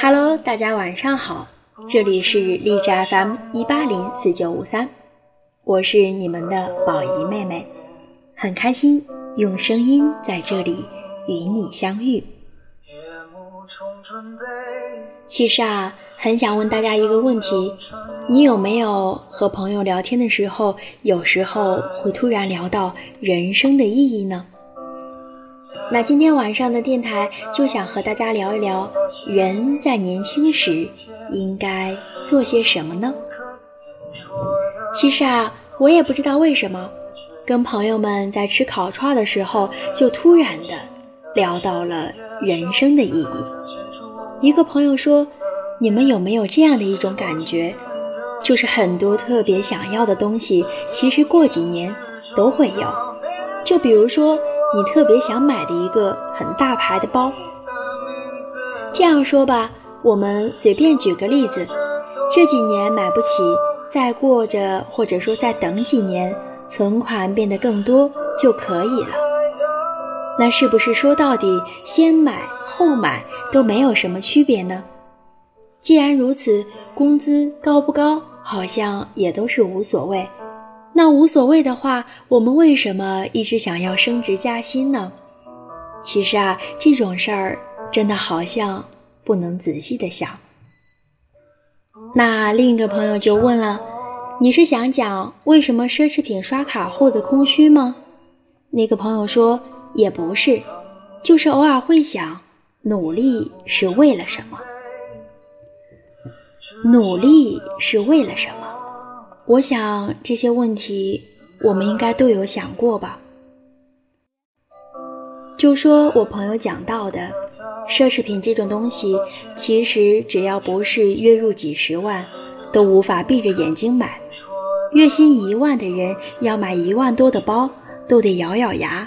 Hello，大家晚上好，这里是荔枝 FM 一八零四九五三，我是你们的宝仪妹妹，很开心用声音在这里与你相遇。其实啊，很想问大家一个问题：你有没有和朋友聊天的时候，有时候会突然聊到人生的意义呢？那今天晚上的电台就想和大家聊一聊，人在年轻时应该做些什么呢？其实啊，我也不知道为什么，跟朋友们在吃烤串的时候，就突然的聊到了人生的意义。一个朋友说：“你们有没有这样的一种感觉，就是很多特别想要的东西，其实过几年都会有？就比如说。”你特别想买的一个很大牌的包，这样说吧，我们随便举个例子，这几年买不起，再过着或者说再等几年，存款变得更多就可以了。那是不是说到底，先买后买都没有什么区别呢？既然如此，工资高不高，好像也都是无所谓。那无所谓的话，我们为什么一直想要升职加薪呢？其实啊，这种事儿真的好像不能仔细的想。那另一个朋友就问了：“你是想讲为什么奢侈品刷卡后的空虚吗？”那个朋友说：“也不是，就是偶尔会想，努力是为了什么？努力是为了什么？”我想这些问题，我们应该都有想过吧。就说我朋友讲到的，奢侈品这种东西，其实只要不是月入几十万，都无法闭着眼睛买。月薪一万的人要买一万多的包，都得咬咬牙；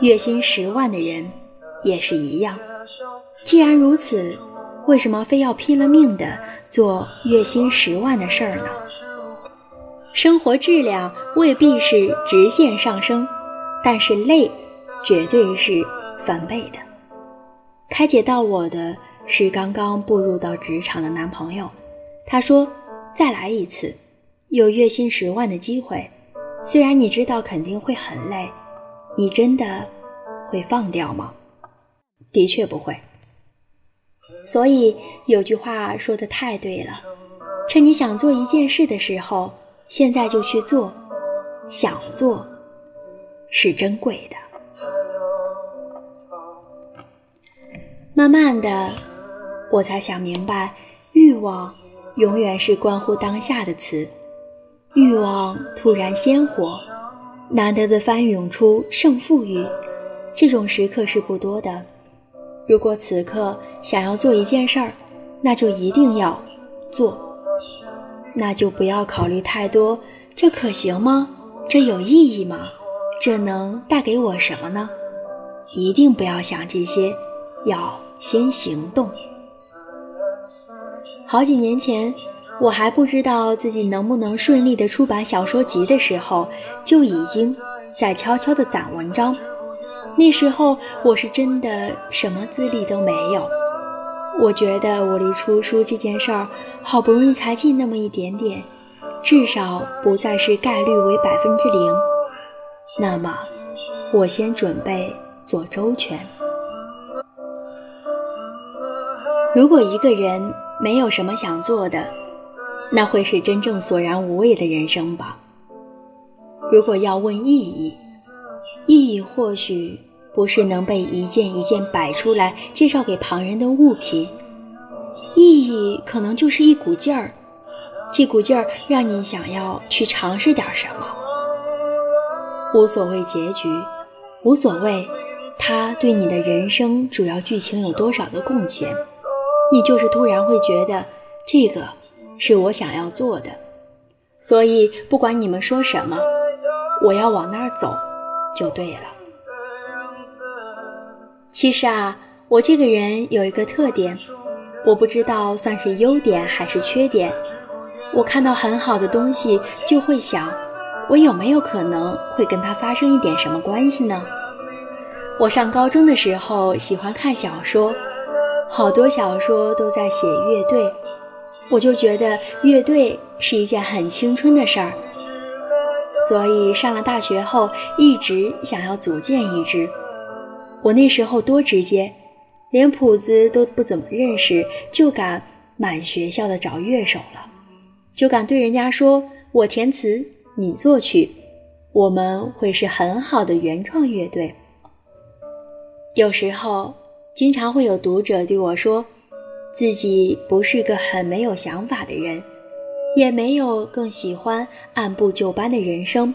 月薪十万的人也是一样。既然如此，为什么非要拼了命的做月薪十万的事儿呢？生活质量未必是直线上升，但是累绝对是翻倍的。开解到我的是刚刚步入到职场的男朋友，他说：“再来一次，有月薪十万的机会，虽然你知道肯定会很累，你真的会放掉吗？”的确不会。所以有句话说的太对了，趁你想做一件事的时候。现在就去做，想做是珍贵的。慢慢的，我才想明白，欲望永远是关乎当下的词。欲望突然鲜活，难得的翻涌出胜负欲，这种时刻是不多的。如果此刻想要做一件事儿，那就一定要做。那就不要考虑太多，这可行吗？这有意义吗？这能带给我什么呢？一定不要想这些，要先行动。好几年前，我还不知道自己能不能顺利的出版小说集的时候，就已经在悄悄的攒文章。那时候我是真的什么资历都没有。我觉得我离出书这件事儿好不容易才近那么一点点，至少不再是概率为百分之零。那么，我先准备做周全。如果一个人没有什么想做的，那会是真正索然无味的人生吧？如果要问意义，意义或许。不是能被一件一件摆出来介绍给旁人的物品，意义可能就是一股劲儿，这股劲儿让你想要去尝试点什么。无所谓结局，无所谓他对你的人生主要剧情有多少的贡献，你就是突然会觉得这个是我想要做的，所以不管你们说什么，我要往那儿走就对了。其实啊，我这个人有一个特点，我不知道算是优点还是缺点。我看到很好的东西，就会想，我有没有可能会跟它发生一点什么关系呢？我上高中的时候喜欢看小说，好多小说都在写乐队，我就觉得乐队是一件很青春的事儿，所以上了大学后一直想要组建一支。我那时候多直接，连谱子都不怎么认识，就敢满学校的找乐手了，就敢对人家说我填词，你作曲，我们会是很好的原创乐队。有时候，经常会有读者对我说，自己不是个很没有想法的人，也没有更喜欢按部就班的人生，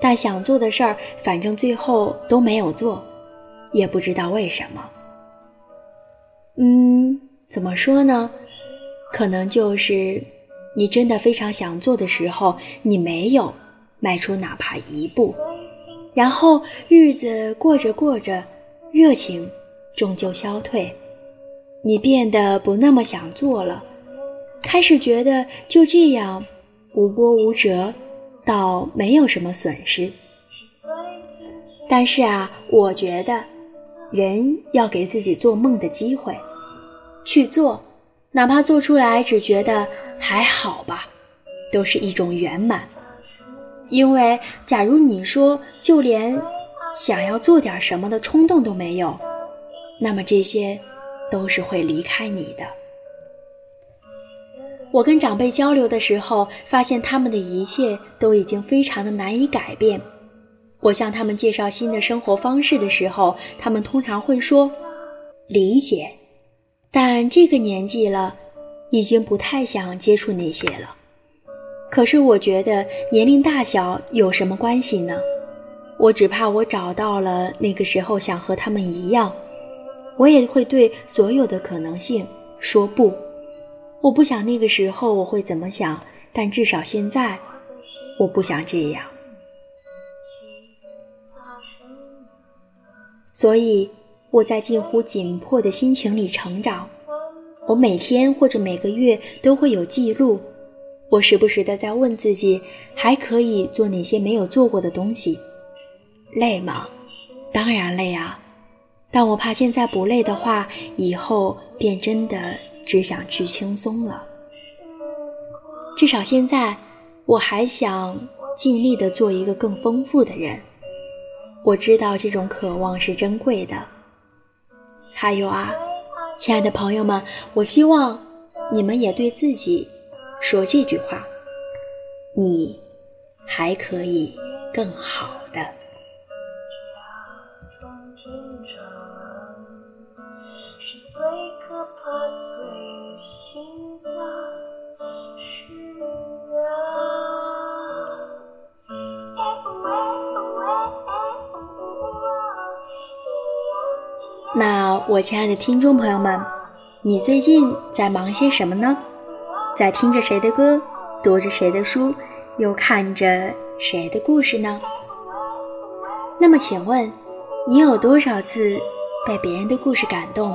但想做的事儿，反正最后都没有做，也不知道为什么。嗯，怎么说呢？可能就是你真的非常想做的时候，你没有迈出哪怕一步，然后日子过着过着。热情终究消退，你变得不那么想做了，开始觉得就这样无波无折，倒没有什么损失。但是啊，我觉得人要给自己做梦的机会，去做，哪怕做出来只觉得还好吧，都是一种圆满。因为假如你说就连。想要做点什么的冲动都没有，那么这些都是会离开你的。我跟长辈交流的时候，发现他们的一切都已经非常的难以改变。我向他们介绍新的生活方式的时候，他们通常会说理解，但这个年纪了，已经不太想接触那些了。可是我觉得年龄大小有什么关系呢？我只怕我找到了那个时候想和他们一样，我也会对所有的可能性说不。我不想那个时候我会怎么想，但至少现在，我不想这样。所以我在近乎紧迫的心情里成长。我每天或者每个月都会有记录，我时不时的在问自己，还可以做哪些没有做过的东西。累吗？当然累啊！但我怕现在不累的话，以后便真的只想去轻松了。至少现在，我还想尽力的做一个更丰富的人。我知道这种渴望是珍贵的。还有啊，亲爱的朋友们，我希望你们也对自己说这句话：你还可以更好那我亲爱的听众朋友们，你最近在忙些什么呢？在听着谁的歌，读着谁的书，又看着谁的故事呢？那么，请问你有多少次被别人的故事感动？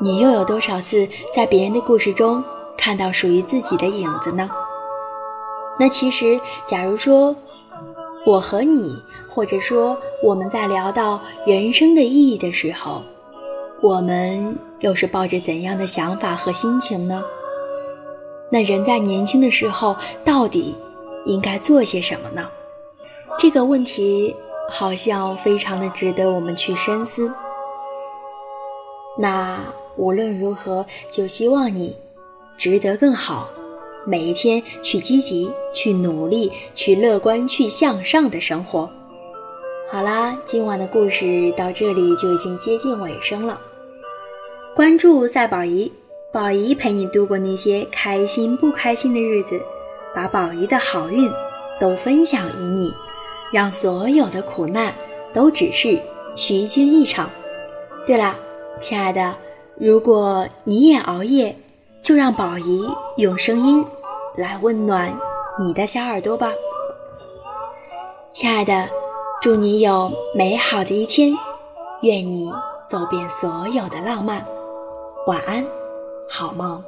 你又有多少次在别人的故事中看到属于自己的影子呢？那其实，假如说我和你。或者说，我们在聊到人生的意义的时候，我们又是抱着怎样的想法和心情呢？那人在年轻的时候，到底应该做些什么呢？这个问题好像非常的值得我们去深思。那无论如何，就希望你值得更好，每一天去积极、去努力、去乐观、去向上的生活。好啦，今晚的故事到这里就已经接近尾声了。关注赛宝仪，宝仪陪你度过那些开心不开心的日子，把宝仪的好运都分享于你，让所有的苦难都只是虚惊一场。对了，亲爱的，如果你也熬夜，就让宝仪用声音来温暖你的小耳朵吧，亲爱的。祝你有美好的一天，愿你走遍所有的浪漫。晚安，好梦。